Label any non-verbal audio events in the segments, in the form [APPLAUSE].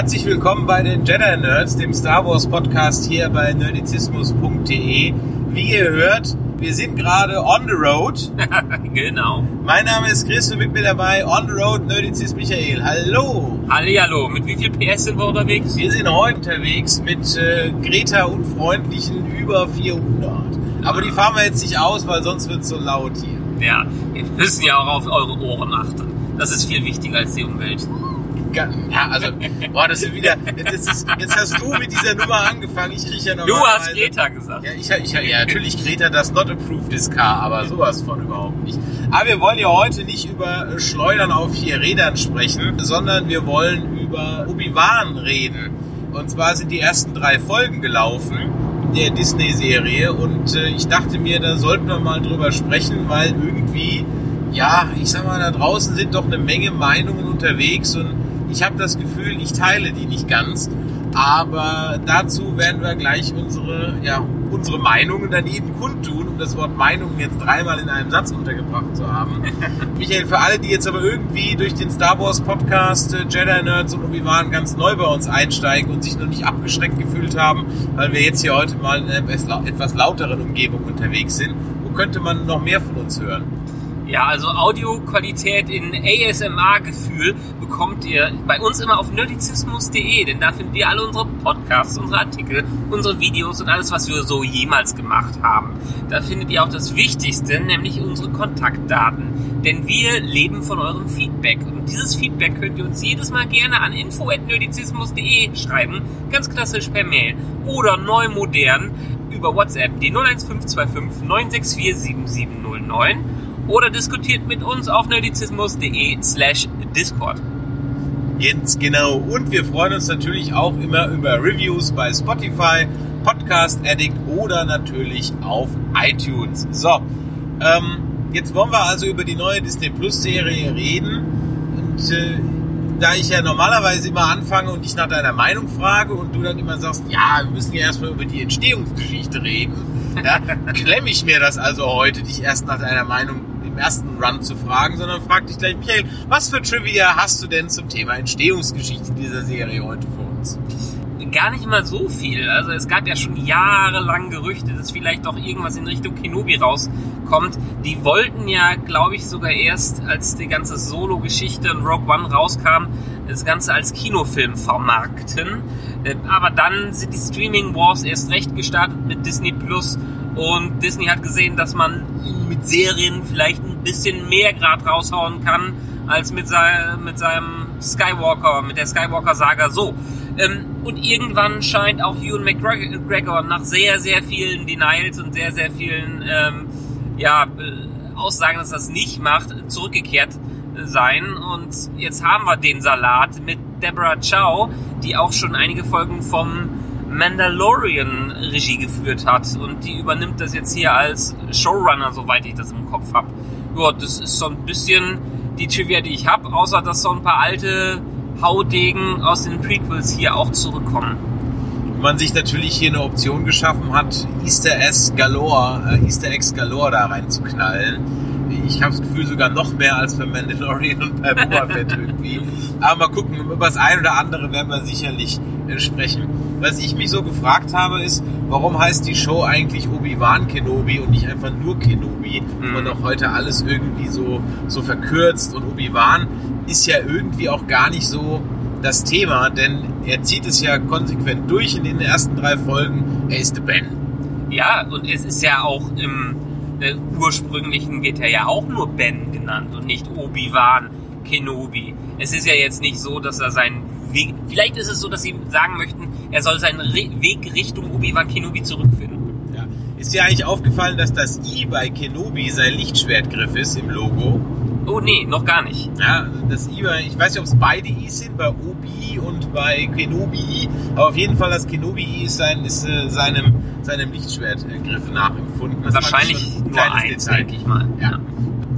Herzlich willkommen bei den Jedi Nerds, dem Star Wars Podcast hier bei nerdizismus.de. Wie ihr hört, wir sind gerade on the road. [LAUGHS] genau. Mein Name ist Chris und mit mir dabei on the road Nerdizist Michael. Hallo. Hallihallo. Mit wie viel PS sind wir unterwegs? Wir sind heute unterwegs mit äh, Greta und freundlichen über 400. Aber die fahren wir jetzt nicht aus, weil sonst wird es so laut hier. Ja, wir müssen ja auch auf eure Ohren achten. Das ist viel wichtiger als die Umwelt. Ja, also, boah, das ist wieder, das ist, jetzt hast du mit dieser Nummer angefangen, ich kriege ja noch Du hast Greta gesagt. Ja, ich, ich, ja, natürlich Greta das not approved ist Car, aber sowas von überhaupt nicht. Aber wir wollen ja heute nicht über Schleudern auf vier Rädern sprechen, sondern wir wollen über Obi-Wan reden. Und zwar sind die ersten drei Folgen gelaufen der Disney-Serie und äh, ich dachte mir, da sollten wir mal drüber sprechen, weil irgendwie, ja, ich sag mal, da draußen sind doch eine Menge Meinungen unterwegs und ich habe das Gefühl, ich teile die nicht ganz. Aber dazu werden wir gleich unsere, ja, unsere Meinungen dann eben kundtun, um das Wort Meinungen jetzt dreimal in einem Satz untergebracht zu haben. [LAUGHS] Michael, für alle, die jetzt aber irgendwie durch den Star Wars Podcast äh, Jedi Nerds und Obi-Wan ganz neu bei uns einsteigen und sich noch nicht abgeschreckt gefühlt haben, weil wir jetzt hier heute mal in einer etwas lauteren Umgebung unterwegs sind, wo könnte man noch mehr von uns hören? Ja, also Audioqualität in ASMR-Gefühl bekommt ihr bei uns immer auf nerdizismus.de, denn da findet ihr alle unsere Podcasts, unsere Artikel, unsere Videos und alles, was wir so jemals gemacht haben. Da findet ihr auch das Wichtigste, nämlich unsere Kontaktdaten. Denn wir leben von eurem Feedback. Und dieses Feedback könnt ihr uns jedes Mal gerne an info.nerdizismus.de schreiben, ganz klassisch per Mail. Oder neu modern über WhatsApp, die 01525 964 7709 oder diskutiert mit uns auf nerdizismus.de slash Discord. Ganz genau. Und wir freuen uns natürlich auch immer über Reviews bei Spotify, Podcast Addict oder natürlich auf iTunes. So, ähm, jetzt wollen wir also über die neue Disney Plus Serie reden. Und äh, da ich ja normalerweise immer anfange und dich nach deiner Meinung frage und du dann immer sagst, ja, wir müssen ja erstmal über die Entstehungsgeschichte reden, [LAUGHS] ja, klemme ich mir das also heute, dich erst nach deiner Meinung im ersten Run zu fragen, sondern frag dich gleich, Michael, was für Trivia hast du denn zum Thema Entstehungsgeschichte dieser Serie heute für uns? Gar nicht mal so viel. Also es gab ja schon jahrelang Gerüchte, dass vielleicht doch irgendwas in Richtung Kenobi rauskommt. Die wollten ja, glaube ich, sogar erst, als die ganze Solo-Geschichte und Rogue One rauskam, das Ganze als Kinofilm vermarkten. Aber dann sind die Streaming Wars erst recht gestartet mit Disney Plus und Disney hat gesehen, dass man mit Serien vielleicht ein bisschen mehr Grad raushauen kann, als mit, sein, mit seinem Skywalker, mit der Skywalker-Saga so. Ähm, und irgendwann scheint auch Ewan McGregor nach sehr, sehr vielen Denials und sehr, sehr vielen ähm, ja, Aussagen, dass er das nicht macht, zurückgekehrt sein. Und jetzt haben wir den Salat mit Deborah Chow, die auch schon einige Folgen vom Mandalorian Regie geführt hat und die übernimmt das jetzt hier als Showrunner, soweit ich das im Kopf habe. Ja, das ist so ein bisschen die Trivia, die ich habe, außer dass so ein paar alte Haudegen aus den Prequels hier auch zurückkommen. Man sich natürlich hier eine Option geschaffen hat, Easter Eggs galore, äh, Easter Eggs galore da reinzuknallen. Ich habe das Gefühl sogar noch mehr als bei Mandalorian und bei Boba Fett [LAUGHS] irgendwie. Aber mal gucken, über das ein oder andere werden wir sicherlich sprechen. Was ich mich so gefragt habe, ist, warum heißt die Show eigentlich Obi-Wan Kenobi und nicht einfach nur Kenobi? Mhm. Man doch heute alles irgendwie so, so verkürzt und Obi-Wan ist ja irgendwie auch gar nicht so das Thema, denn er zieht es ja konsequent durch in den ersten drei Folgen. Er ist Ben. Ja, und es ist ja auch im äh, ursprünglichen wird er ja auch nur Ben genannt und nicht Obi-Wan Kenobi. Es ist ja jetzt nicht so, dass er seinen Weg, vielleicht ist es so, dass sie sagen möchten, er soll seinen Re Weg Richtung Obi-Wan Kenobi zurückfinden. Ja. Ist dir eigentlich aufgefallen, dass das I bei Kenobi sein Lichtschwertgriff ist im Logo? Oh nee, noch gar nicht. Ja, das I ich weiß nicht, ob es beide I sind, bei Obi und bei Kenobi aber auf jeden Fall das Kenobi I ist, sein, ist äh, seinem, seinem Lichtschwertgriff nachempfunden. Das Wahrscheinlich ein nur eins, Detail. denke ich mal. Ja.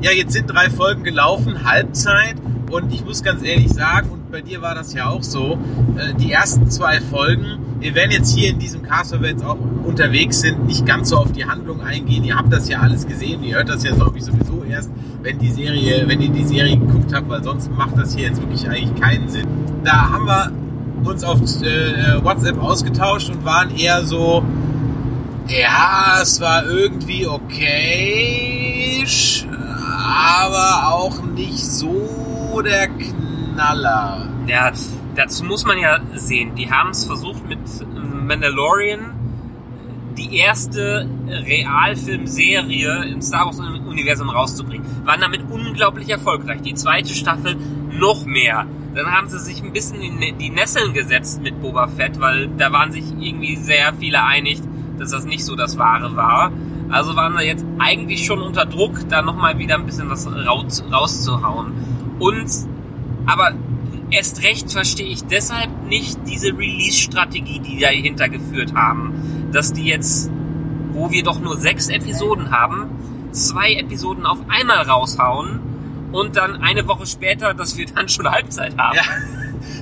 Ja, jetzt sind drei Folgen gelaufen, Halbzeit. Und ich muss ganz ehrlich sagen, und bei dir war das ja auch so, äh, die ersten zwei Folgen, wir werden jetzt hier in diesem Cast, weil wir jetzt auch unterwegs sind, nicht ganz so auf die Handlung eingehen. Ihr habt das ja alles gesehen, ihr hört das ja, glaube ich, sowieso erst, wenn die Serie, wenn ihr die Serie geguckt habt, weil sonst macht das hier jetzt wirklich eigentlich keinen Sinn. Da haben wir uns auf äh, WhatsApp ausgetauscht und waren eher so, ja, es war irgendwie okay, aber auch nicht so der Knaller. Ja, dazu muss man ja sehen, die haben es versucht mit Mandalorian die erste Realfilmserie im Star Wars Universum rauszubringen. Waren damit unglaublich erfolgreich. Die zweite Staffel noch mehr. Dann haben sie sich ein bisschen in die Nesseln gesetzt mit Boba Fett, weil da waren sich irgendwie sehr viele einig, dass das nicht so das Wahre war. Also waren sie jetzt eigentlich schon unter Druck, da nochmal wieder ein bisschen was raus, rauszuhauen. Und, aber erst recht verstehe ich deshalb nicht diese Release-Strategie, die dahinter geführt haben. Dass die jetzt, wo wir doch nur sechs Episoden haben, zwei Episoden auf einmal raushauen und dann eine Woche später, dass wir dann schon Halbzeit haben. Ja,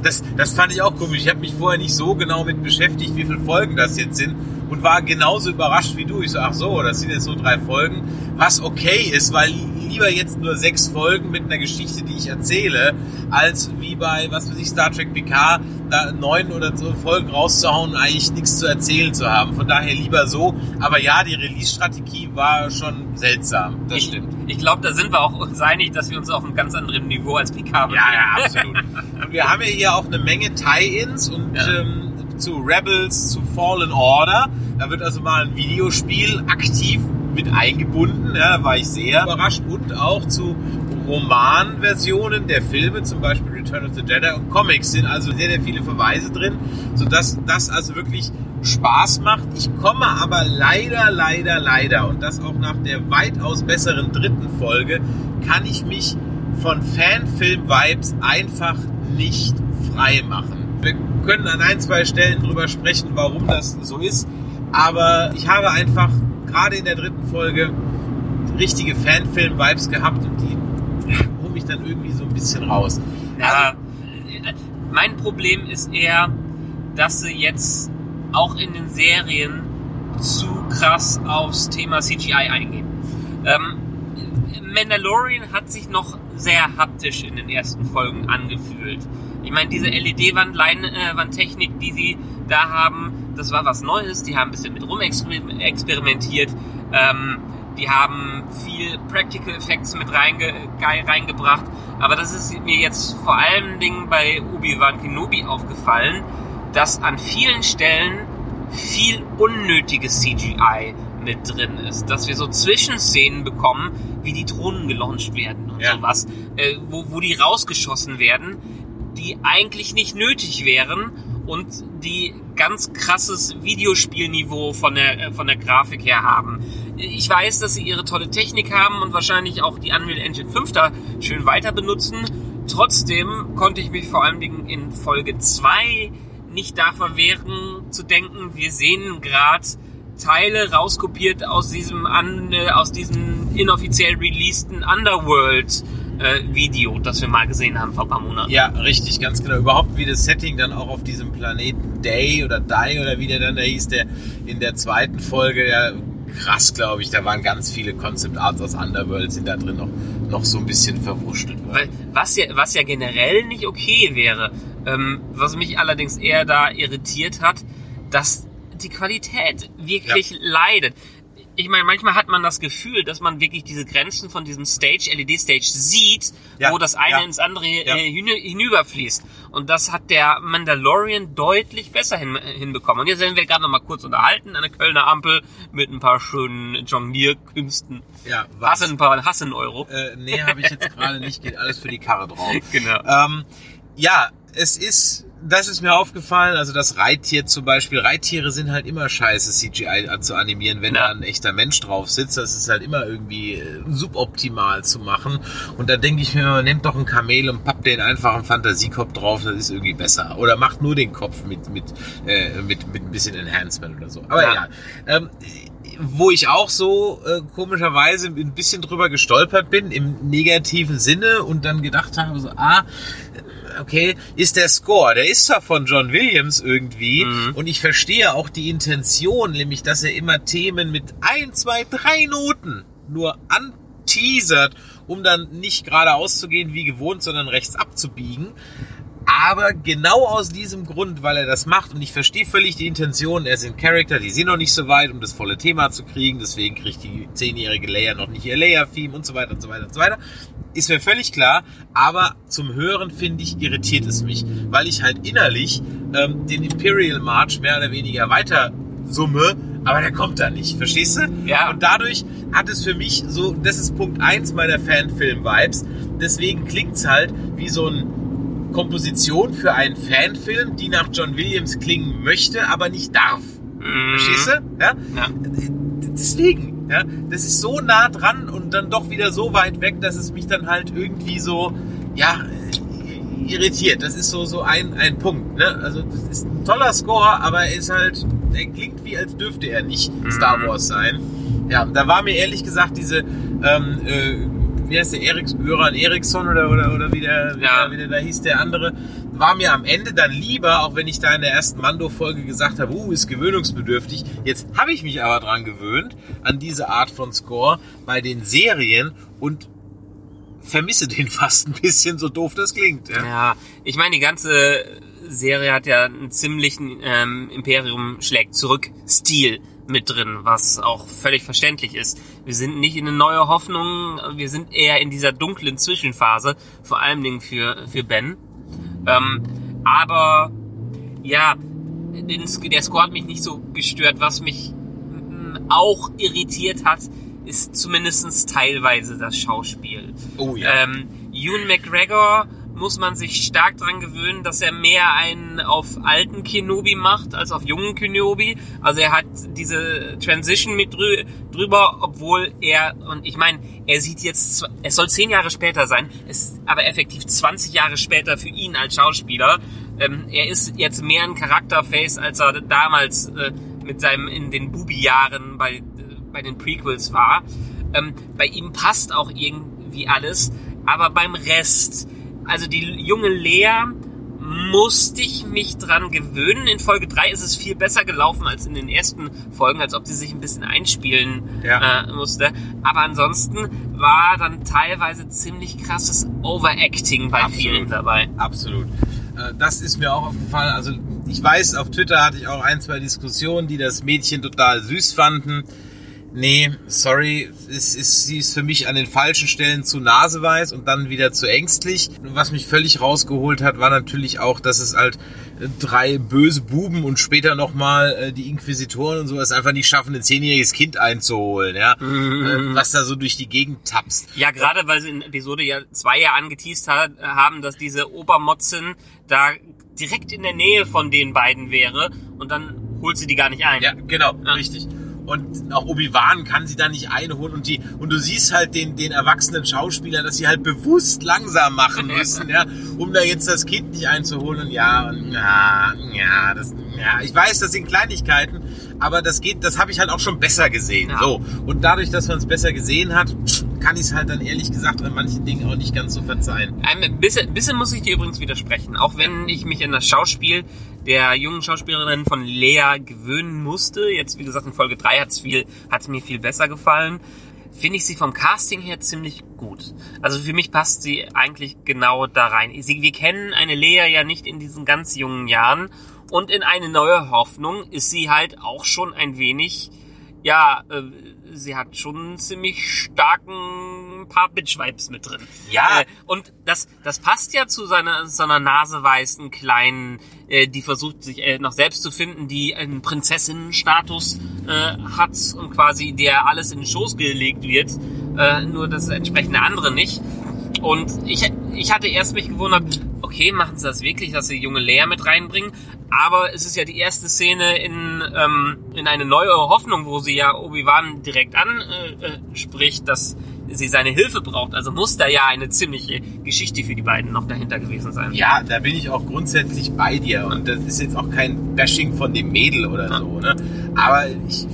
das, das fand ich auch komisch. Ich habe mich vorher nicht so genau mit beschäftigt, wie viele Folgen das jetzt sind und war genauso überrascht wie du. Ich so, ach so, das sind jetzt nur drei Folgen, was okay ist, weil lieber jetzt nur sechs Folgen mit einer Geschichte, die ich erzähle, als wie bei, was weiß ich, Star Trek PK, da neun oder so Folgen rauszuhauen, eigentlich nichts zu erzählen zu haben. Von daher lieber so. Aber ja, die Release-Strategie war schon seltsam. Das ich, stimmt. Ich glaube, da sind wir auch uns einig, dass wir uns auf einem ganz anderen Niveau als PK Ja, ja, absolut. Und wir haben ja hier auch eine Menge Tie-Ins und Ja. ähm, zu Rebels, zu Fallen Order. Da wird also mal ein Videospiel aktiv mit eingebunden. Ja, da war ich sehr überrascht. Und auch zu Romanversionen der Filme, zum Beispiel Return of the Jedi und Comics sind also sehr, sehr viele Verweise drin, sodass das also wirklich Spaß macht. Ich komme aber leider, leider, leider und das auch nach der weitaus besseren dritten Folge, kann ich mich von Fanfilm-Vibes einfach nicht frei machen. Wir können an ein, zwei Stellen drüber sprechen, warum das so ist, aber ich habe einfach gerade in der dritten Folge richtige Fanfilm-Vibes gehabt und die holen mich dann irgendwie so ein bisschen raus. Ja, äh, mein Problem ist eher, dass sie jetzt auch in den Serien zu krass aufs Thema CGI eingehen. Ähm, Mandalorian hat sich noch sehr haptisch in den ersten Folgen angefühlt. Ich meine, diese LED-Wand-Wandtechnik, die sie da haben, das war was Neues. Die haben ein bisschen mit rumexperimentiert. Ähm, die haben viel Practical Effects mit reinge ge- reingebracht. Aber das ist mir jetzt vor allen Dingen bei Obi-Wan Kenobi aufgefallen, dass an vielen Stellen viel unnötiges CGI mit drin ist. Dass wir so Zwischenszenen bekommen, wie die Drohnen gelauncht werden und Ja. sowas, äh, wo, wo die rausgeschossen werden, die eigentlich nicht nötig wären und die ganz krasses Videospielniveau von der, äh, von der Grafik her haben. Ich weiß, dass sie ihre tolle Technik haben und wahrscheinlich auch die Unreal Engine 5 da schön weiter benutzen. Trotzdem konnte ich mich vor allen Dingen in Folge 2 nicht da verwehren zu denken, wir sehen gerade Teile rauskopiert aus diesem aus diesem inoffiziell releaseden Underworld äh, Video, das wir mal gesehen haben vor ein paar Monaten. Ja, richtig, ganz genau. Überhaupt wie das Setting dann auch auf diesem Planeten Day oder Die oder wie der dann da hieß, der in der zweiten Folge, ja, krass, glaube ich. Da waren ganz viele Concept Arts aus Underworld, sind da drin noch, noch so ein bisschen verwurschtelt Weil, worden. was ja, was ja generell nicht okay wäre, ähm, was mich allerdings eher da irritiert hat, dass die Qualität wirklich leidet. Ich meine, manchmal hat man das Gefühl, dass man wirklich diese Grenzen von diesem Stage, LED-Stage sieht, Ja, wo das eine ja. ins andere Ja. äh, hinü- hinüberfließt. Und das hat der Mandalorian deutlich besser hin, hinbekommen. Und jetzt werden wir gerade noch mal kurz unterhalten an der Kölner Ampel mit ein paar schönen Jonglierkünsten. Ja, was? Hassen, ein paar Hassen-Euro. Äh, nee, habe ich jetzt gerade nicht. Geht alles für die Karre drauf. [LAUGHS] Genau. Ähm, ja, es ist, das ist mir aufgefallen, also das Reittier zum Beispiel, Reittiere sind halt immer scheiße CGI zu animieren, wenn Ja. da ein echter Mensch drauf sitzt, das ist halt immer irgendwie äh, suboptimal zu machen und da denke ich mir, nehmt doch ein Kamel und pappt den einfach einen Fantasiekopf drauf, das ist irgendwie besser oder macht nur den Kopf mit, mit, äh, mit, mit ein bisschen Enhancement oder so, aber Ja. egal. Ähm, wo ich auch so äh, komischerweise ein bisschen drüber gestolpert bin, im negativen Sinne und dann gedacht habe, so, ah, okay, ist der Score, der ist zwar von John Williams irgendwie Mhm. und ich verstehe auch die Intention, nämlich, dass er immer Themen mit ein, zwei, drei Noten nur anteasert, um dann nicht geradeaus zu gehen wie gewohnt, sondern rechts abzubiegen. Aber genau aus diesem Grund, weil er das macht, und ich verstehe völlig die Intention, er sind Charakter, die sind noch nicht so weit, um das volle Thema zu kriegen, deswegen kriegt die zehnjährige Leia noch nicht ihr Leia-Theme und so weiter und so weiter und so weiter. Ist mir völlig klar, aber zum Hören, finde ich, irritiert es mich, weil ich halt innerlich ähm, den Imperial March mehr oder weniger weiter summe, aber der kommt da nicht, verstehst du? Ja. Und dadurch hat es für mich so, das ist Punkt eins meiner Fanfilm-Vibes, deswegen klingt's halt wie so ein Komposition für einen Fanfilm, die nach John Williams klingen möchte, aber nicht darf. Mhm. Verstehst du? Ja? Ja. Deswegen, ja, das ist so nah dran und dann doch wieder so weit weg, dass es mich dann halt irgendwie so, ja, irritiert. Das ist so, so ein, ein Punkt, ne? Also, das ist ein toller Score, aber er ist halt, er klingt wie, als dürfte er nicht Star Mhm. Wars sein. Ja, da war mir ehrlich gesagt diese, ähm, äh, wie heißt der, Eriks, Göran Eriksson oder, oder, oder wie der, wie, Ja. der, wie der da hieß, der andere, war mir am Ende dann lieber, auch wenn ich da in der ersten Mando-Folge gesagt habe, uh, ist gewöhnungsbedürftig. Jetzt habe ich mich aber dran gewöhnt, an diese Art von Score bei den Serien und vermisse den [LAUGHS] fast ein bisschen, so doof das klingt. Ja. Ja, ich meine, die ganze Serie hat ja einen ziemlichen ähm, Imperium schlägt zurück Stil mit drin, was auch völlig verständlich ist. Wir sind nicht in eine neue Hoffnung, wir sind eher in dieser dunklen Zwischenphase, vor allen Dingen für, für Ben. Ähm, aber ja, der Score hat mich nicht so gestört. Was mich mm, auch irritiert hat, ist zumindestens teilweise das Schauspiel. Oh ja. Ähm, Ewan McGregor muss man sich stark dran gewöhnen, dass er mehr einen auf alten Kenobi macht als auf jungen Kenobi. Also er hat diese Transition mit drü drüber, obwohl er, und ich meine, er sieht jetzt, es soll zehn Jahre später sein, es ist aber effektiv 20 Jahre später für ihn als Schauspieler. Ähm, er ist jetzt mehr ein Charakterface, als er damals äh, mit seinem in den Bubi-Jahren bei, äh, bei den Prequels war. Ähm, bei ihm passt auch irgendwie alles, aber beim Rest, also die junge Lea musste ich mich dran gewöhnen. In Folge 3 ist es viel besser gelaufen als in den ersten Folgen, als ob sie sich ein bisschen einspielen Ja. äh, musste. Aber ansonsten war dann teilweise ziemlich krasses Overacting bei Absolut. vielen dabei. Absolut. Äh, Das ist mir auch aufgefallen. Also ich weiß, auf Twitter hatte ich auch ein, zwei Diskussionen, die das Mädchen total süß fanden. Nee, sorry, es ist, sie ist für mich an den falschen Stellen zu naseweiß und dann wieder zu ängstlich. Was mich völlig rausgeholt hat, war natürlich auch, dass es halt äh, drei böse Buben und später nochmal äh, die Inquisitoren und sowas einfach nicht schaffen, ein zehnjähriges Kind einzuholen, ja. Äh, was da so durch die Gegend tapst. Ja, gerade weil sie in Episode ja zwei ja angeteased hat, haben, dass diese Obermotzin da direkt in der Nähe von den beiden wäre und dann holt sie die gar nicht ein. Ja, genau, Ja. richtig. Und auch Obi-Wan kann sie da nicht einholen und die, und du siehst halt den, den erwachsenen Schauspieler, dass sie halt bewusst langsam machen [LAUGHS] müssen, ja, um da jetzt das Kind nicht einzuholen und ja, und ja, ja, das, ja, ich weiß, das sind Kleinigkeiten, aber das geht, das habe ich halt auch schon besser gesehen, Ja. so. Und dadurch, dass man es besser gesehen hat, kann ich es halt dann ehrlich gesagt an manchen Dingen auch nicht ganz so verzeihen. Ein bisschen, bisschen muss ich dir übrigens widersprechen. Auch wenn ich mich an das Schauspiel der jungen Schauspielerin von Lea gewöhnen musste, jetzt wie gesagt in Folge 3 hat's viel, hat's mir viel besser gefallen, finde ich sie vom Casting her ziemlich gut. Also für mich passt sie eigentlich genau da rein. Sie, wir kennen eine Lea ja nicht in diesen ganz jungen Jahren und in eine neue Hoffnung ist sie halt auch schon ein wenig, ja, äh, sie hat schon einen ziemlich starken paar Bitch-Vibes mit drin. Ja. Äh, und das, das passt ja zu seiner, seiner naseweißen kleinen, äh, die versucht sich äh, noch selbst zu finden, die einen Prinzessinnenstatus äh, hat und quasi der alles in den Schoß gelegt wird, äh, nur das entsprechende andere nicht. Und ich, ich hatte erst mich gewundert, okay, machen sie das wirklich, dass sie junge Leia mit reinbringen? Aber es ist ja die erste Szene in, ähm, in eine neue Hoffnung, wo sie ja Obi-Wan direkt anspricht, äh, dass sie seine Hilfe braucht. Also muss da ja eine ziemliche Geschichte für die beiden noch dahinter gewesen sein. Ja, da bin ich auch grundsätzlich bei dir. Und das ist jetzt auch kein Bashing von dem Mädel oder Ja. so. Ne? Aber ich,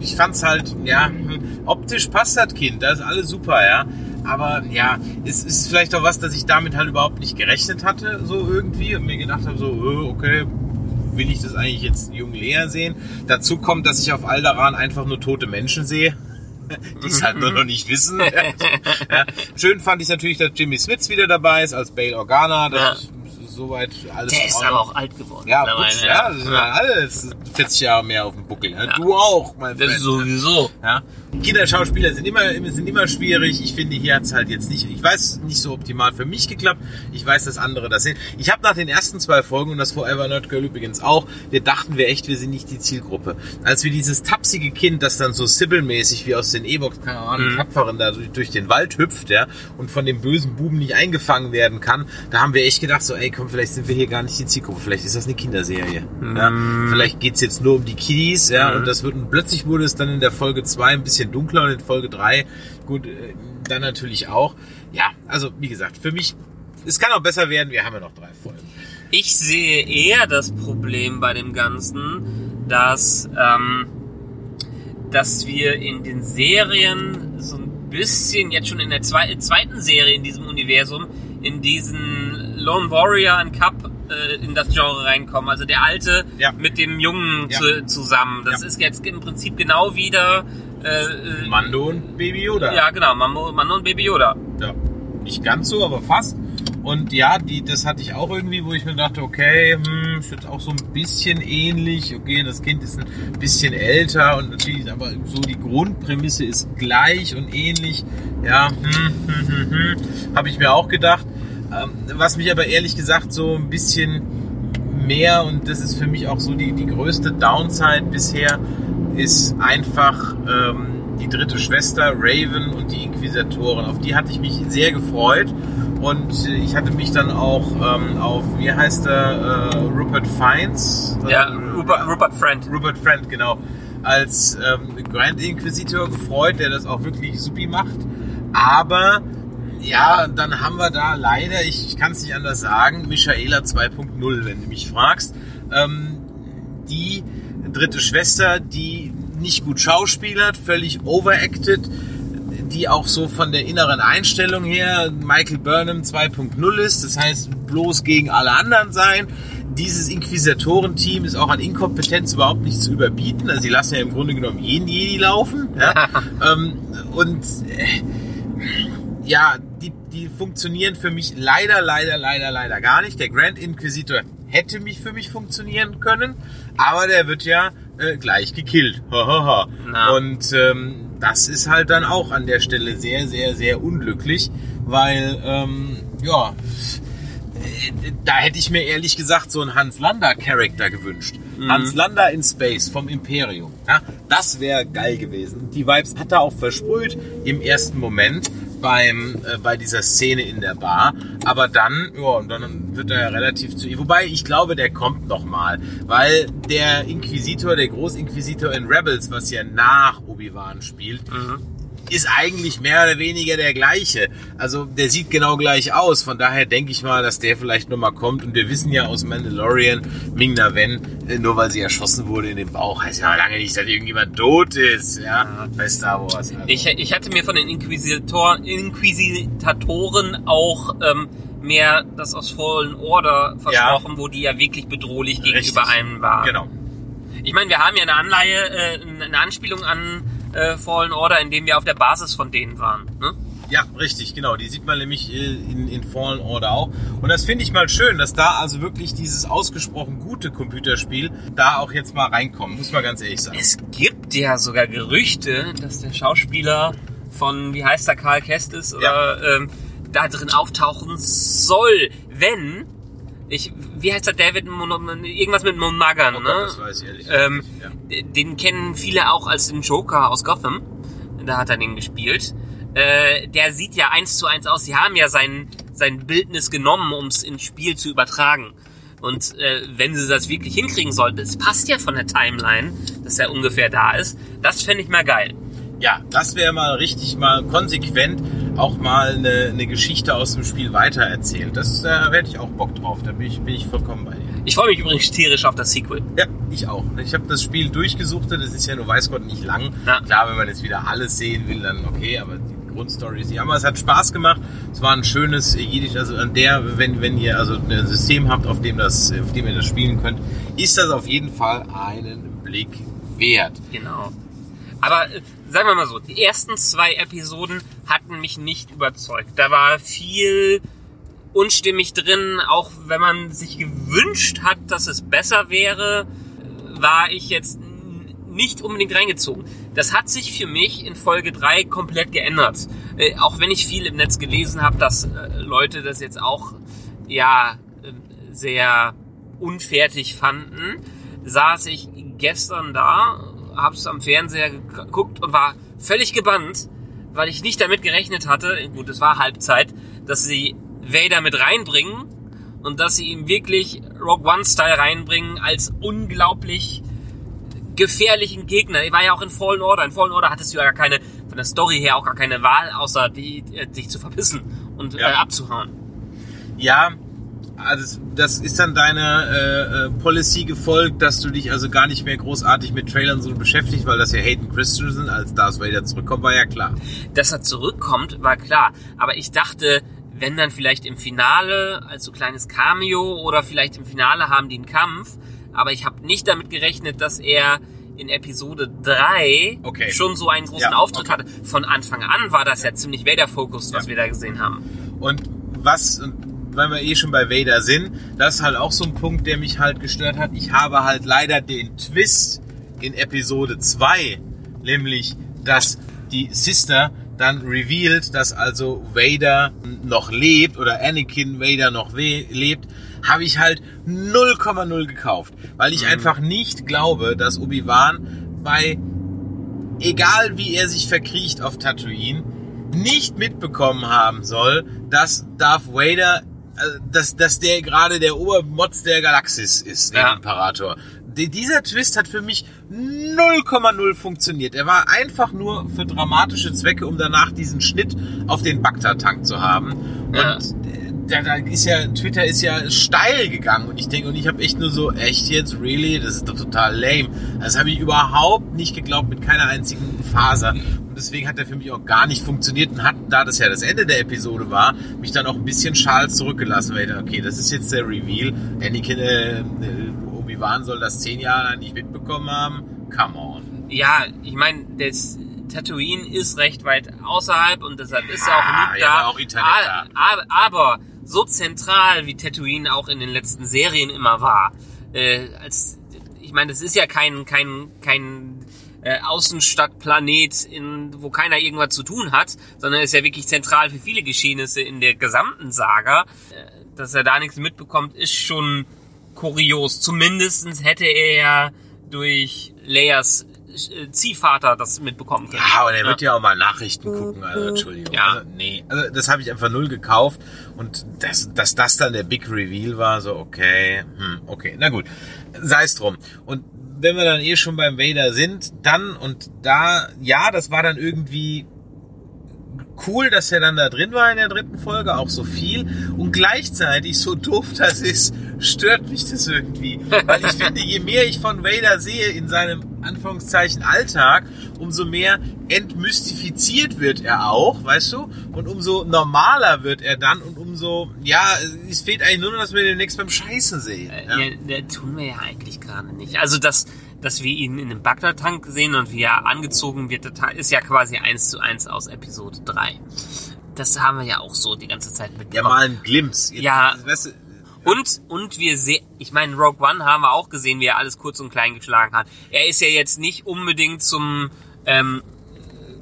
ich fand's halt, ja, hm, optisch passt das Kind. Das ist alles super, ja. Aber ja, es ist vielleicht auch was, dass ich damit halt überhaupt nicht gerechnet hatte, so irgendwie. Und mir gedacht habe, so, äh, okay, will ich das eigentlich jetzt jung Lea sehen? Dazu kommt, dass ich auf Alderan einfach nur tote Menschen sehe. [LAUGHS] Die es halt nur noch nicht wissen. [LAUGHS] ja. Schön fand ich natürlich, dass Jimmy Smits wieder dabei ist als Bail Organa. Das Ja. Soweit alles Der ist aber auch alt geworden. Ja, putz, ja, das sind ja alles 40 Jahre mehr auf dem Buckel. Ja. Du auch, mein Das Freund. ist sowieso. Ja. Kinderschauspieler sind immer, sind immer schwierig. Ich finde, hier hat's halt jetzt nicht, ich weiß, nicht so optimal für mich geklappt. Ich weiß, dass andere das sehen. Ich habe nach den ersten zwei Folgen, und das Forever Nerd Girl übrigens auch, wir dachten wir echt, wir sind nicht die Zielgruppe. Als wir dieses tapsige Kind, das dann so Sybil-mäßig wie aus den E-Box, keine Ahnung, Mhm. Tapferen da durch, durch den Wald hüpft, ja, und von dem bösen Buben nicht eingefangen werden kann, da haben wir echt gedacht, so, ey, komm, vielleicht sind wir hier gar nicht die Zielgruppe. Vielleicht ist das eine Kinderserie. Ja. Mhm. Vielleicht geht's jetzt nur um die Kiddies, ja, Mhm. und das wird, und plötzlich wurde es dann in der Folge 2 ein bisschen dunkler und in Folge 3, gut, äh, dann natürlich auch. Ja, also, wie gesagt, für mich, es kann auch besser werden, wir haben ja noch drei Folgen. Ich sehe eher das Problem bei dem Ganzen, dass, ähm, dass wir in den Serien so ein bisschen, jetzt schon in der zwe zweiten Serie in diesem Universum, in diesen Lone Warrior and Cup äh, in das Genre reinkommen. Also der Alte Ja. mit dem Jungen Ja. zu, zusammen. Das Ja. ist jetzt im Prinzip genau wieder äh, äh, Mando und Baby Yoda. Ja, genau, Mando, Mando und Baby Yoda. Ja, nicht ganz so, aber fast. Und ja, die, das hatte ich auch irgendwie, wo ich mir dachte, okay, hm, ist jetzt auch so ein bisschen ähnlich. Okay, das Kind ist ein bisschen älter und natürlich, aber so die Grundprämisse ist gleich und ähnlich. Ja, hm, hm, hm, hm, habe ich mir auch gedacht. Ähm, was mich aber ehrlich gesagt so ein bisschen mehr und das ist für mich auch so die, die größte Downside bisher, ist einfach ähm, die dritte Schwester, Raven und die Inquisitoren. Auf die hatte ich mich sehr gefreut und ich hatte mich dann auch ähm, auf, wie heißt er, äh, Rupert Fiennes? Ja, Äh, Rupert, Rupert Friend. Rupert Friend, genau, als ähm, Grand Inquisitor gefreut, der das auch wirklich supi macht. Aber ja, dann haben wir da leider, ich, ich kann es nicht anders sagen, Michaela 2.0, wenn du mich fragst. Ähm, die dritte Schwester, die nicht gut schauspielert, völlig overacted, die auch so von der inneren Einstellung her Michael Burnham 2.0 ist, das heißt bloß gegen alle anderen sein. Dieses Inquisitorenteam ist auch an Inkompetenz überhaupt nicht zu überbieten. Also sie lassen ja im Grunde genommen jeden Jedi laufen. Ja? [LAUGHS] ähm, und äh, ja, die, die funktionieren für mich leider, leider, leider, leider gar nicht. Der Grand Inquisitor hätte mich für mich funktionieren können, aber der wird ja äh, gleich gekillt. [LAUGHS] Und ähm, das ist halt dann auch an der Stelle sehr, sehr, sehr unglücklich, weil ähm, ja, äh, da hätte ich mir ehrlich gesagt so einen Hans Lander Charakter gewünscht. Hans Lander in Space vom Imperium. Ja, das wäre geil gewesen. Die Vibes hat er auch versprüht im ersten Moment beim äh, bei dieser Szene in der Bar, aber dann ja, und dann wird er ja relativ zu wobei ich glaube, der kommt noch mal, weil der Inquisitor, der Großinquisitor in Rebels, was ja nach Obi-Wan spielt, ist eigentlich mehr oder weniger der gleiche. Also der sieht genau gleich aus. Von daher denke ich mal, dass der vielleicht nochmal kommt. Und wir wissen ja aus Mandalorian, Ming Na Wen, äh, nur weil sie erschossen wurde in den Bauch, heißt ja lange nicht, dass irgendjemand tot ist. Ja, bei Star Wars. Also. Ich, ich hatte mir von den Inquisitor, Inquisitatoren auch ähm, mehr das aus Fallen Order versprochen, wo die ja wirklich bedrohlich gegenüber Richtig. einem waren. Genau. Ich meine, wir haben ja eine Anleihe, äh, eine Anspielung an äh, Fallen Order, in dem wir auf der Basis von denen waren. Ne? Ja, richtig, genau. Die sieht man nämlich äh, in, in Fallen Order auch. Und das finde ich mal schön, dass da also wirklich dieses ausgesprochen gute Computerspiel da auch jetzt mal reinkommt, muss man ganz ehrlich sagen. Es gibt ja sogar Gerüchte, dass der Schauspieler von, wie heißt der, Karl Kestis, oder ähm, da drin auftauchen soll, wenn ich, wie heißt der David, irgendwas mit Monaghan, Oh ne? Gott, das weiß ich ehrlich ähm, ja. Den kennen viele auch als den Joker aus Gotham. Da hat er den gespielt. Äh, der sieht ja eins zu eins aus. Sie haben ja sein, sein Bildnis genommen, um es ins Spiel zu übertragen. Und äh, wenn sie das wirklich hinkriegen sollten, es passt ja von der Timeline, dass er ungefähr da ist, das fände ich mal geil. Ja, das wäre mal richtig mal konsequent auch mal eine, eine Geschichte aus dem Spiel weitererzählt. Das da hätte ich auch Bock drauf. Da bin ich, bin ich vollkommen bei dir. Ich freue mich übrigens tierisch auf das Sequel. Ja, ich auch. Ich habe das Spiel durchgesuchtet. Das ist ja nur weiß Gott nicht lang. Ja. Klar, wenn man jetzt wieder alles sehen will, dann okay, aber die Grundstory ist nicht. Aber es hat Spaß gemacht. Es war ein schönes Jiddisch. Also an der, wenn, wenn ihr also ein System habt, auf dem, das, auf dem ihr das spielen könnt, ist das auf jeden Fall einen Blick wert. Genau. Aber äh, sagen wir mal so, die ersten zwei Episoden hatten mich nicht überzeugt. Da war viel unstimmig drin, auch wenn man sich gewünscht hat, dass es besser wäre, war ich jetzt nicht unbedingt reingezogen. Das hat sich für mich in Folge 3 komplett geändert. Äh, auch wenn ich viel im Netz gelesen habe, dass äh, Leute das jetzt auch ja äh, sehr unfertig fanden, saß ich gestern da, hab's am Fernseher geguckt und war völlig gebannt, weil ich nicht damit gerechnet hatte, gut, es war Halbzeit, dass sie Vader mit reinbringen und dass sie ihm wirklich Rogue One-Style reinbringen als unglaublich gefährlichen Gegner. Er war ja auch in Fallen Order. In Fallen Order hattest du ja gar keine, von der Story her auch gar keine Wahl, außer die, äh, dich zu verbissen und Ja. äh, abzuhauen. Ja, also das ist dann deine äh, äh, Policy gefolgt, dass du dich also gar nicht mehr großartig mit Trailern so beschäftigst, weil das ja Hayden Christensen als Darth Vader zurückkommt, war ja klar. Dass er zurückkommt, war klar. Aber ich dachte, wenn dann vielleicht im Finale als so kleines Cameo oder vielleicht im Finale haben die einen Kampf. Aber ich habe nicht damit gerechnet, dass er in Episode 3 Okay. schon so einen großen Ja, Auftritt okay. hatte. Von Anfang an war das ja ziemlich Vader-Fokus, was Ja. wir da gesehen haben. Und was, und weil wir eh schon bei Vader sind, das ist halt auch so ein Punkt, der mich halt gestört hat. Ich habe halt leider den Twist in Episode 2, nämlich, dass die Sister dann revealed, dass also Vader noch lebt oder Anakin Vader noch lebt, habe ich halt 0,0 gekauft, weil ich einfach nicht glaube, dass Obi-Wan bei egal wie er sich verkriecht auf Tatooine, nicht mitbekommen haben soll, dass Darth Vader, dass, dass der gerade der Obermotz der Galaxis ist, der Ja. Imperator. Die- Dieser Twist hat für mich 0,0 funktioniert. Er war einfach nur für dramatische Zwecke, um danach diesen Schnitt auf den Bagdad-Tank zu haben. Und Ja. äh, da, da ist ja, Twitter ist ja steil gegangen und ich denke, und ich habe echt nur so, echt jetzt, really? Das ist doch total lame. Das habe ich überhaupt nicht geglaubt mit keiner einzigen Faser. Und deswegen hat er für mich auch gar nicht funktioniert und hat, da das ja das Ende der Episode war, mich dann auch ein bisschen schal zurückgelassen, weil ich dachte, okay, das ist jetzt der Reveal. Anakin, äh, äh, Obi-Wan soll das zehn Jahre lang nicht mitbekommen haben. Come on. Ja, ich meine, das Tatooine ist recht weit außerhalb und deshalb ist er auch nicht ja, da. aber auch Ah, aber, aber so zentral wie Tatooine auch in den letzten Serien immer war, äh, als ich meine, das ist ja kein kein kein äh, Außenstadtplanet, in, wo keiner irgendwas zu tun hat, sondern ist ja wirklich zentral für viele Geschehnisse in der gesamten Saga. Äh, dass er da nichts mitbekommt, ist schon kurios. Zumindestens hätte er ja durch Leias Ziehvater das mitbekommen können. Ja, aber der wird ja auch mal Nachrichten gucken, also Entschuldigung. Ja. Also, nee, also das habe ich einfach null gekauft und dass, dass das dann der Big Reveal war, so okay, hm, okay, na gut, sei es drum. Und wenn wir dann eh schon beim Vader sind, dann und da, ja, das war dann irgendwie cool, dass er dann da drin war in der dritten Folge, auch so viel. Und gleichzeitig, so doof das ist, stört mich das irgendwie. Weil ich finde, je mehr ich von Vader sehe in seinem Anführungszeichen Alltag, umso mehr entmystifiziert wird er auch, weißt du? Und umso normaler wird er dann und umso, ja, es fehlt eigentlich nur noch, dass wir den demnächst beim Scheißen sehen. Äh, Ja. ja, der tun wir ja eigentlich gerade nicht. Also, dass, dass wir ihn in einem Bagdad-Tank sehen und wie er angezogen wird, ist ja quasi eins zu eins aus Episode 3. Das haben wir ja auch so die ganze Zeit Ja, mitbekommen. mal ein Glimpse. Jetzt, Ja. Weißt du, Und, und wir sehen, ich meine, Rogue One haben wir auch gesehen, wie er alles kurz und klein geschlagen hat. Er ist ja jetzt nicht unbedingt zum ähm,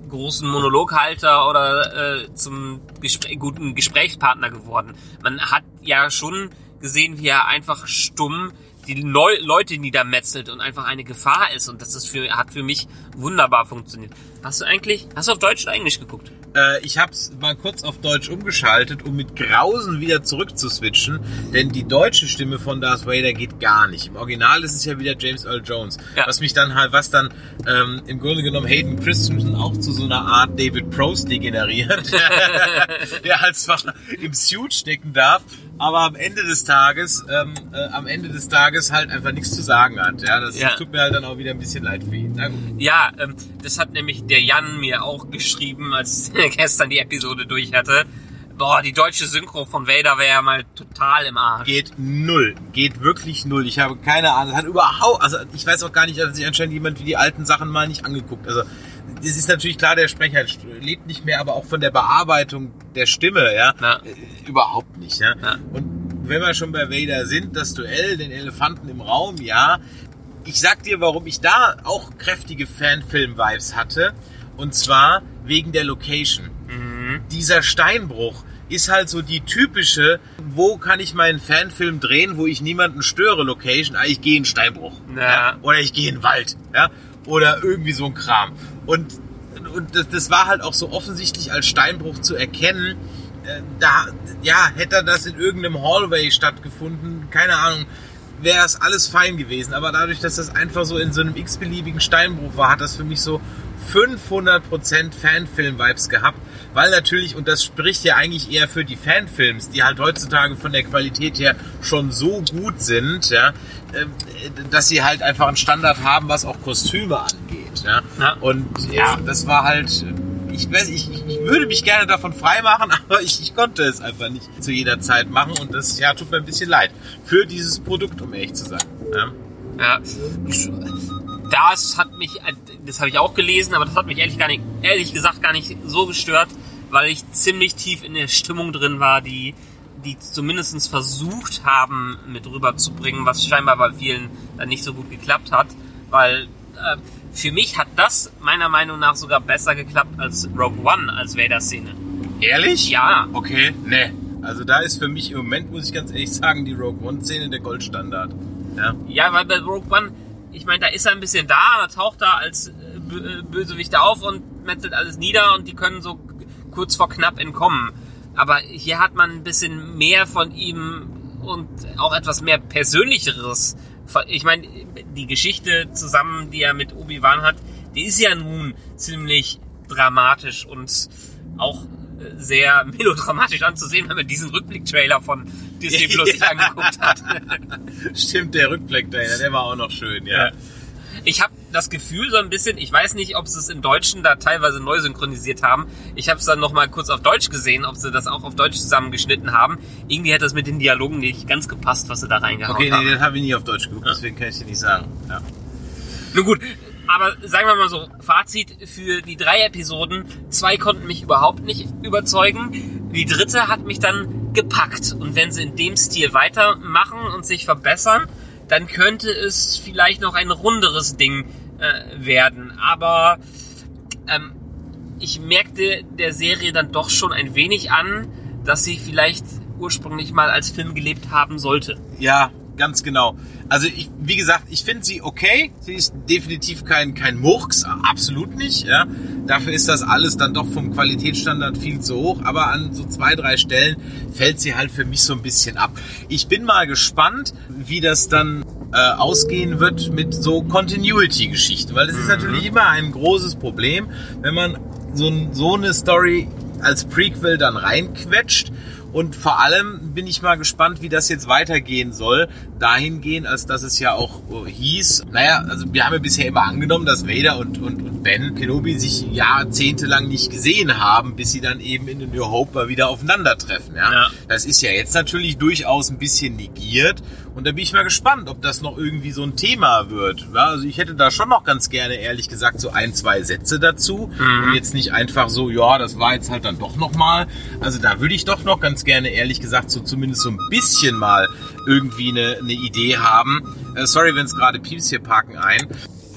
großen Monologhalter oder äh, zum Gespr guten Gesprächspartner geworden. Man hat ja schon gesehen, wie er einfach stumm die Neu Leute niedermetzelt und einfach eine Gefahr ist. Und das ist für, hat für mich wunderbar funktioniert. Hast du eigentlich, hast du auf Deutsch oder Englisch geguckt? Äh, ich habe es mal kurz auf Deutsch umgeschaltet, um mit Grausen wieder zurück zu switchen, denn die deutsche Stimme von Darth Vader geht gar nicht. Im Original ist es ja wieder James Earl Jones, Ja. was mich dann halt, was dann ähm, im Grunde genommen Hayden Christensen auch zu so einer Art David Prost degeneriert, [LAUGHS] der halt zwar im Suit stecken darf, aber am Ende des Tages, ähm, äh, am Ende des Tages halt einfach nichts zu sagen hat. Ja, das Ja. tut mir halt dann auch wieder ein bisschen leid für ihn. Ja, ähm, das hat nämlich der Jan mir auch geschrieben, als [LAUGHS] er gestern die Episode durch hatte. Boah, die deutsche Synchro von Vader wäre ja mal total im Arsch. Geht null. Geht wirklich null. Ich habe keine Ahnung. Hat überhaupt, also ich weiß auch gar nicht, dass sich anscheinend jemand wie die alten Sachen mal nicht angeguckt. Also das ist natürlich klar, der Sprecher lebt nicht mehr, aber auch von der Bearbeitung der Stimme, ja, Ja. äh, überhaupt nicht. Ja? Ja. Und wenn wir schon bei Vader sind, das Duell, den Elefanten im Raum, ja. Ich sag dir, warum ich da auch kräftige Fanfilm-Vibes hatte. Und zwar wegen der Location Mhm. dieser Steinbruch ist halt so die typische, wo kann ich meinen Fanfilm drehen, wo ich niemanden störe, Location. Ah, ich gehe in Steinbruch. Ja. Oder ich gehe in Wald. Ja? Oder irgendwie so ein Kram. Und, und das, das war halt auch so offensichtlich als Steinbruch zu erkennen. Äh, Da, ja, hätte das in irgendeinem Hallway stattgefunden, keine Ahnung, wäre es alles fein gewesen. Aber dadurch, dass das einfach so in so einem x-beliebigen Steinbruch war, hat das für mich so 500% Fanfilm-Vibes gehabt, weil natürlich, und das spricht ja eigentlich eher für die Fanfilms, die halt heutzutage von der Qualität her schon so gut sind, ja, äh, dass sie halt einfach einen Standard haben, was auch Kostüme angeht. Ja. Ja. Und ja, das war halt, ich weiß, ich, ich ich würde mich gerne davon freimachen, [LAUGHS] aber ich, ich konnte es einfach nicht zu jeder Zeit machen und das ja, tut mir ein bisschen leid für dieses Produkt, um ehrlich zu sein. Ja. Ja. Das hat mich, das habe ich auch gelesen, aber das hat mich ehrlich, gar nicht, ehrlich gesagt gar nicht so gestört, weil ich ziemlich tief in der Stimmung drin war, die, die zumindest versucht haben, mit rüberzubringen, was scheinbar bei vielen dann nicht so gut geklappt hat. Weil äh, für mich hat das meiner Meinung nach sogar besser geklappt als Rogue One als Vader-Szene. Ehrlich? Ja, Okay, ne. Also da ist für mich im Moment, muss ich ganz ehrlich sagen, die Rogue One-Szene der Goldstandard. Ja. Ja, weil bei Rogue One, ich meine, da ist er ein bisschen da, da taucht er als äh, äh, Bösewicht auf und metzelt alles nieder und die können so kurz vor knapp entkommen. Aber hier hat man ein bisschen mehr von ihm und auch etwas mehr Persönlicheres. Ich meine, die Geschichte zusammen, die er mit Obi-Wan hat, die ist ja nun ziemlich dramatisch und auch äh, sehr [LAUGHS] melodramatisch anzusehen, wenn man diesen Rückblick-Trailer von Disney Plus [LAUGHS] Ja. angeguckt hat. Stimmt, der Rückblick da, der war auch noch schön, ja. Ja. Ich habe das Gefühl so ein bisschen, ich weiß nicht, ob sie es im Deutschen da teilweise neu synchronisiert haben. Ich habe es dann noch mal kurz auf Deutsch gesehen, ob sie das auch auf Deutsch zusammengeschnitten haben. Irgendwie hat das mit den Dialogen nicht ganz gepasst, was sie da reingehauen Okay, haben. nee, den habe ich nie auf Deutsch geguckt, deswegen kann ich dir nicht sagen. Ja. Nun gut, aber sagen wir mal so, Fazit für die drei Episoden. Zwei konnten mich überhaupt nicht überzeugen. Die dritte hat mich dann gepackt. Und wenn sie in dem Stil weitermachen und sich verbessern, dann könnte es vielleicht noch ein runderes Ding äh, werden. Aber ähm, ich merkte der Serie dann doch schon ein wenig an, dass sie vielleicht ursprünglich mal als Film gelebt haben sollte. Ja, ganz genau. Also ich, wie gesagt, ich finde sie okay. Sie ist definitiv kein, kein Murks, absolut nicht. Ja. Dafür ist das alles dann doch vom Qualitätsstandard viel zu hoch. Aber an so zwei, drei Stellen fällt sie halt für mich so ein bisschen ab. Ich bin mal gespannt, wie das dann äh, ausgehen wird mit so Continuity-Geschichten. Weil das ist natürlich immer ein großes Problem, wenn man so, so eine Story als Prequel dann reinquetscht. Und vor allem bin ich mal gespannt, wie das jetzt weitergehen soll. Dahingehend, als dass es ja auch äh, hieß, naja, also wir haben ja bisher immer angenommen, dass Vader und, und, und Ben Kenobi sich jahrzehntelang nicht gesehen haben, bis sie dann eben in The New Hope mal wieder aufeinandertreffen. Ja? Ja. Das ist ja jetzt natürlich durchaus ein bisschen negiert. Und da bin ich mal gespannt, ob das noch irgendwie so ein Thema wird. Ja, also ich hätte da schon noch ganz gerne, ehrlich gesagt, so ein, zwei Sätze dazu. Und jetzt nicht einfach so, ja, das war jetzt halt dann doch nochmal. Also da würde ich doch noch ganz gerne, ehrlich gesagt, so zumindest so ein bisschen mal irgendwie eine, eine Idee haben. Äh, sorry, wenn es gerade Pieps hier parken ein.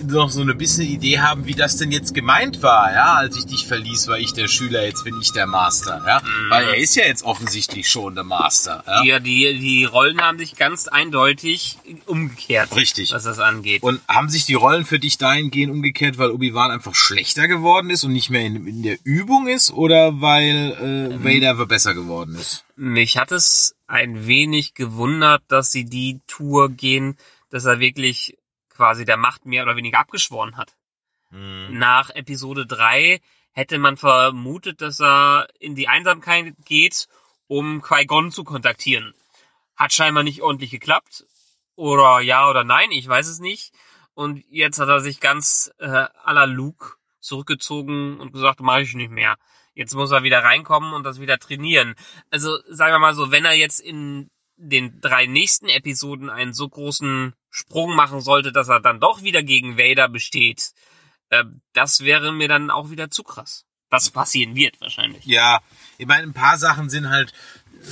Noch so eine bisschen Idee haben, wie das denn jetzt gemeint war, ja, als ich dich verließ, war ich der Schüler, jetzt bin ich der Master, ja, Mhm. weil er ist ja jetzt offensichtlich schon der Master, ja. Ja, die, die Rollen haben sich ganz eindeutig umgekehrt. Richtig. Was das angeht. Und haben sich die Rollen für dich dahingehend umgekehrt, weil Obi-Wan einfach schlechter geworden ist und nicht mehr in, in der Übung ist oder weil äh, Vader besser geworden ist? Mich hat es ein wenig gewundert, dass sie die Tour gehen, dass er wirklich quasi der Macht mehr oder weniger abgeschworen hat. Mhm. Nach Episode 3 hätte man vermutet, dass er in die Einsamkeit geht, um Qui-Gon zu kontaktieren. Hat scheinbar nicht ordentlich geklappt. Oder ja oder nein, ich weiß es nicht. Und jetzt hat er sich ganz äh, à la Luke zurückgezogen und gesagt, mache ich nicht mehr. Jetzt muss er wieder reinkommen und das wieder trainieren. Also sagen wir mal so, wenn er jetzt in den drei nächsten Episoden einen so großen Sprung machen sollte, dass er dann doch wieder gegen Vader besteht, äh, das wäre mir dann auch wieder zu krass. Was passieren wird wahrscheinlich. Ja, ich meine, ein paar Sachen sind halt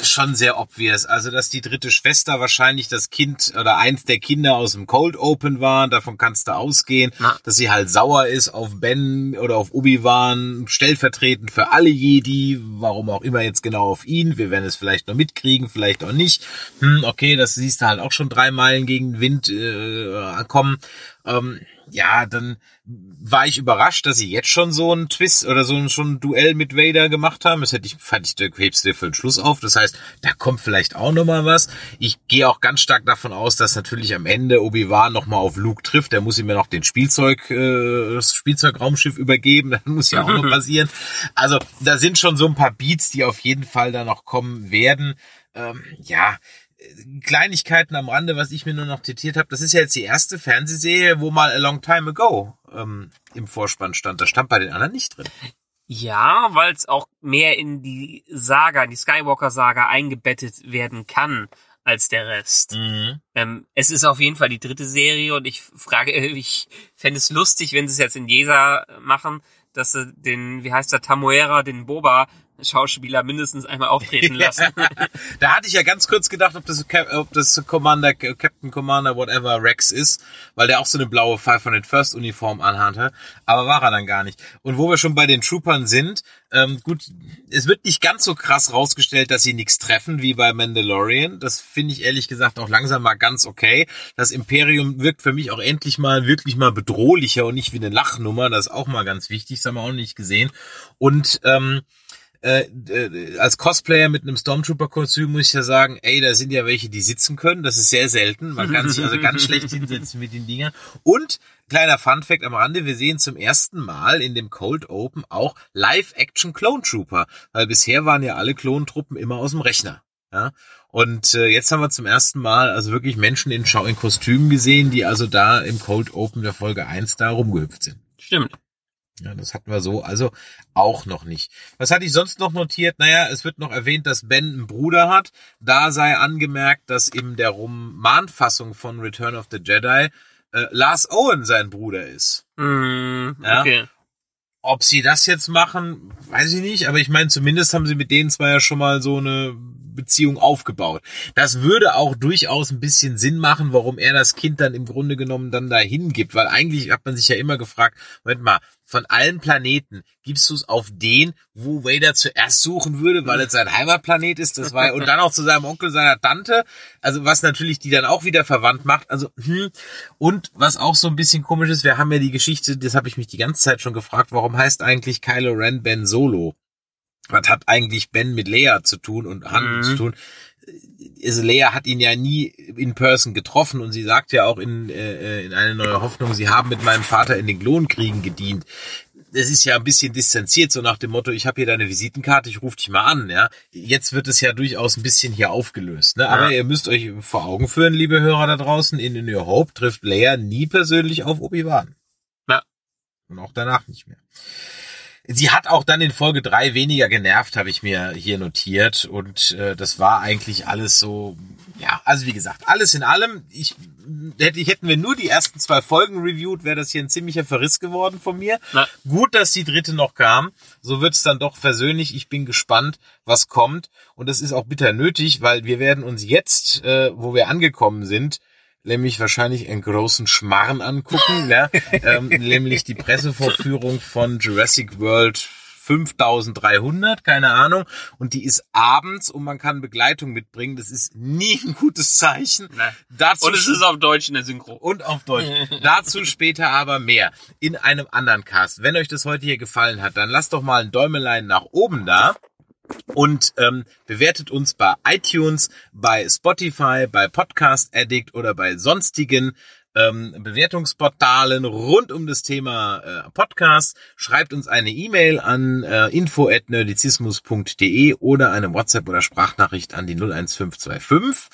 schon sehr obvious. Also, dass die dritte Schwester wahrscheinlich das Kind oder eins der Kinder aus dem Cold Open war, davon kannst du ausgehen, Na. dass sie halt sauer ist auf Ben oder auf Obi-Wan, stellvertretend für alle Jedi, warum auch immer jetzt genau auf ihn. Wir werden es vielleicht noch mitkriegen, vielleicht auch nicht. Hm, okay, das siehst du halt auch schon drei Meilen gegen den Wind äh, kommen. Ähm, ja, dann war ich überrascht, dass sie jetzt schon so einen Twist oder so ein, schon ein Duell mit Vader gemacht haben. Das hätte ich, fand ich, da hebst du für den Schluss auf. Das heißt, da kommt vielleicht auch noch mal was. Ich gehe auch ganz stark davon aus, dass natürlich am Ende Obi-Wan noch mal auf Luke trifft. Der muss ihm ja noch den Spielzeug, äh, das Spielzeugraumschiff übergeben. [LAUGHS] Das muss ja auch noch [LAUGHS] passieren. Also, da sind schon so ein paar Beats, die auf jeden Fall da noch kommen werden. Ähm, ja, Kleinigkeiten am Rande, was ich mir nur noch zitiert habe, das ist ja jetzt die erste Fernsehserie, wo mal a long time ago ähm, im Vorspann stand. Das stand bei den anderen nicht drin. Ja, weil es auch mehr in die Saga, in die Skywalker-Saga eingebettet werden kann als der Rest. Ähm, es ist auf jeden Fall die dritte Serie und ich frage, [LAUGHS] ich fände es lustig, wenn sie es jetzt in Jesa machen, dass sie den, wie heißt der, Tamuera, den Boba Schauspieler mindestens einmal auftreten [LAUGHS] lassen. da hatte ich ja ganz kurz gedacht, ob das, ob das Commander, Captain Commander, whatever Rex ist, weil der auch so eine blaue 501st Uniform anhatte. Aber war er dann gar nicht. Und wo wir schon bei den Troopern sind, ähm, gut, es wird nicht ganz so krass rausgestellt, dass sie nichts treffen wie bei Mandalorian. Das finde ich ehrlich gesagt auch langsam mal ganz okay. Das Imperium wirkt für mich auch endlich mal wirklich mal bedrohlicher und nicht wie eine Lachnummer. Das ist auch mal ganz wichtig, das haben wir auch nicht gesehen. Und ähm, äh, äh, als Cosplayer mit einem Stormtrooper-Kostüm muss ich ja sagen, ey, da sind ja welche, die sitzen können. Das ist sehr selten. Man kann sich also ganz schlecht [LAUGHS] hinsetzen mit den Dingern. Und kleiner Funfact am Rande, wir sehen zum ersten Mal in dem Cold Open auch Live-Action Clone Trooper, weil bisher waren ja alle Klontruppen immer aus dem Rechner. Ja, und äh, jetzt haben wir zum ersten Mal also wirklich Menschen in Schau in Kostümen gesehen, die also da im Cold Open der Folge 1 da rumgehüpft sind. Stimmt. Ja, das hatten wir so, also auch noch nicht. Was hatte ich sonst noch notiert? Naja, es wird noch erwähnt, dass Ben einen Bruder hat. Da sei angemerkt, dass in der Romanfassung von Return of the Jedi äh, Lars Owen sein Bruder ist. Mm, Ja. okay. Ob sie das jetzt machen, weiß ich nicht, aber ich meine, zumindest haben sie mit denen zwei ja schon mal so eine Beziehung aufgebaut. Das würde auch durchaus ein bisschen Sinn machen, warum er das Kind dann im Grunde genommen dann dahin gibt, weil eigentlich hat man sich ja immer gefragt, Moment mal, von allen Planeten gibst du es auf den, wo Vader zuerst suchen würde, weil es sein Heimatplanet ist, das war und dann auch zu seinem Onkel, seiner Tante, also was natürlich die dann auch wieder verwandt macht, also hm. und was auch so ein bisschen komisch ist, wir haben ja die Geschichte, das habe ich mich die ganze Zeit schon gefragt, warum heißt eigentlich Kylo Ren Ben Solo? Was hat eigentlich Ben mit Leia zu tun und Han Mhm. zu tun? Also Leia hat ihn ja nie in person getroffen und sie sagt ja auch in, äh, in eine neue Hoffnung, sie haben mit meinem Vater in den Klonkriegen gedient. Das ist ja ein bisschen distanziert, so nach dem Motto, ich habe hier deine Visitenkarte, ich rufe dich mal an, ja. Jetzt wird es ja durchaus ein bisschen hier aufgelöst, ne? Aber Ja. ihr müsst euch vor Augen führen, liebe Hörer da draußen, in In Your Hope trifft Leia nie persönlich auf Obi-Wan. Ja. Und auch danach nicht mehr. Sie hat auch dann in Folge drei weniger genervt, habe ich mir hier notiert. Und äh, das war eigentlich alles so, ja, also wie gesagt, alles in allem, ich hätte, hätten wir nur die ersten zwei Folgen reviewed, wäre das hier ein ziemlicher Verriss geworden von mir. Na. Gut, dass die dritte noch kam. So wird's dann doch versöhnlich. Ich bin gespannt, was kommt. Und das ist auch bitter nötig, weil wir werden uns jetzt, äh, wo wir angekommen sind, nämlich wahrscheinlich einen großen Schmarren angucken, ne? [LAUGHS] ähm, nämlich die Pressevorführung von Jurassic World 5300, keine Ahnung. Und die ist abends und man kann Begleitung mitbringen. Das ist nie ein gutes Zeichen. Dazu und es ist auf Deutsch in der Synchro. Und auf Deutsch. Dazu später aber mehr. In einem anderen Cast. Wenn euch das heute hier gefallen hat, dann lasst doch mal ein Däumelein nach oben da und ähm, bewertet uns bei iTunes, bei Spotify, bei Podcast Addict oder bei sonstigen ähm, Bewertungsportalen rund um das Thema äh, Podcast. Schreibt uns eine E-Mail an äh, info@nerdizismus.de oder eine WhatsApp oder Sprachnachricht an die 01525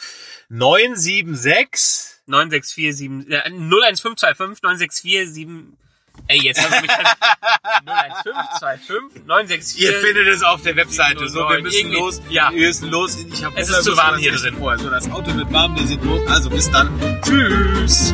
976 9647 äh, 01525 9647 Ey, jetzt hast du mich 01525 964. [LAUGHS] Ihr findet es auf der Webseite. So, wir müssen los. Ja. Wir müssen los. Ich hab es ist zu warm hier drin. Vorher. So, das Auto wird warm, wir sind los. Also bis dann. Tschüss.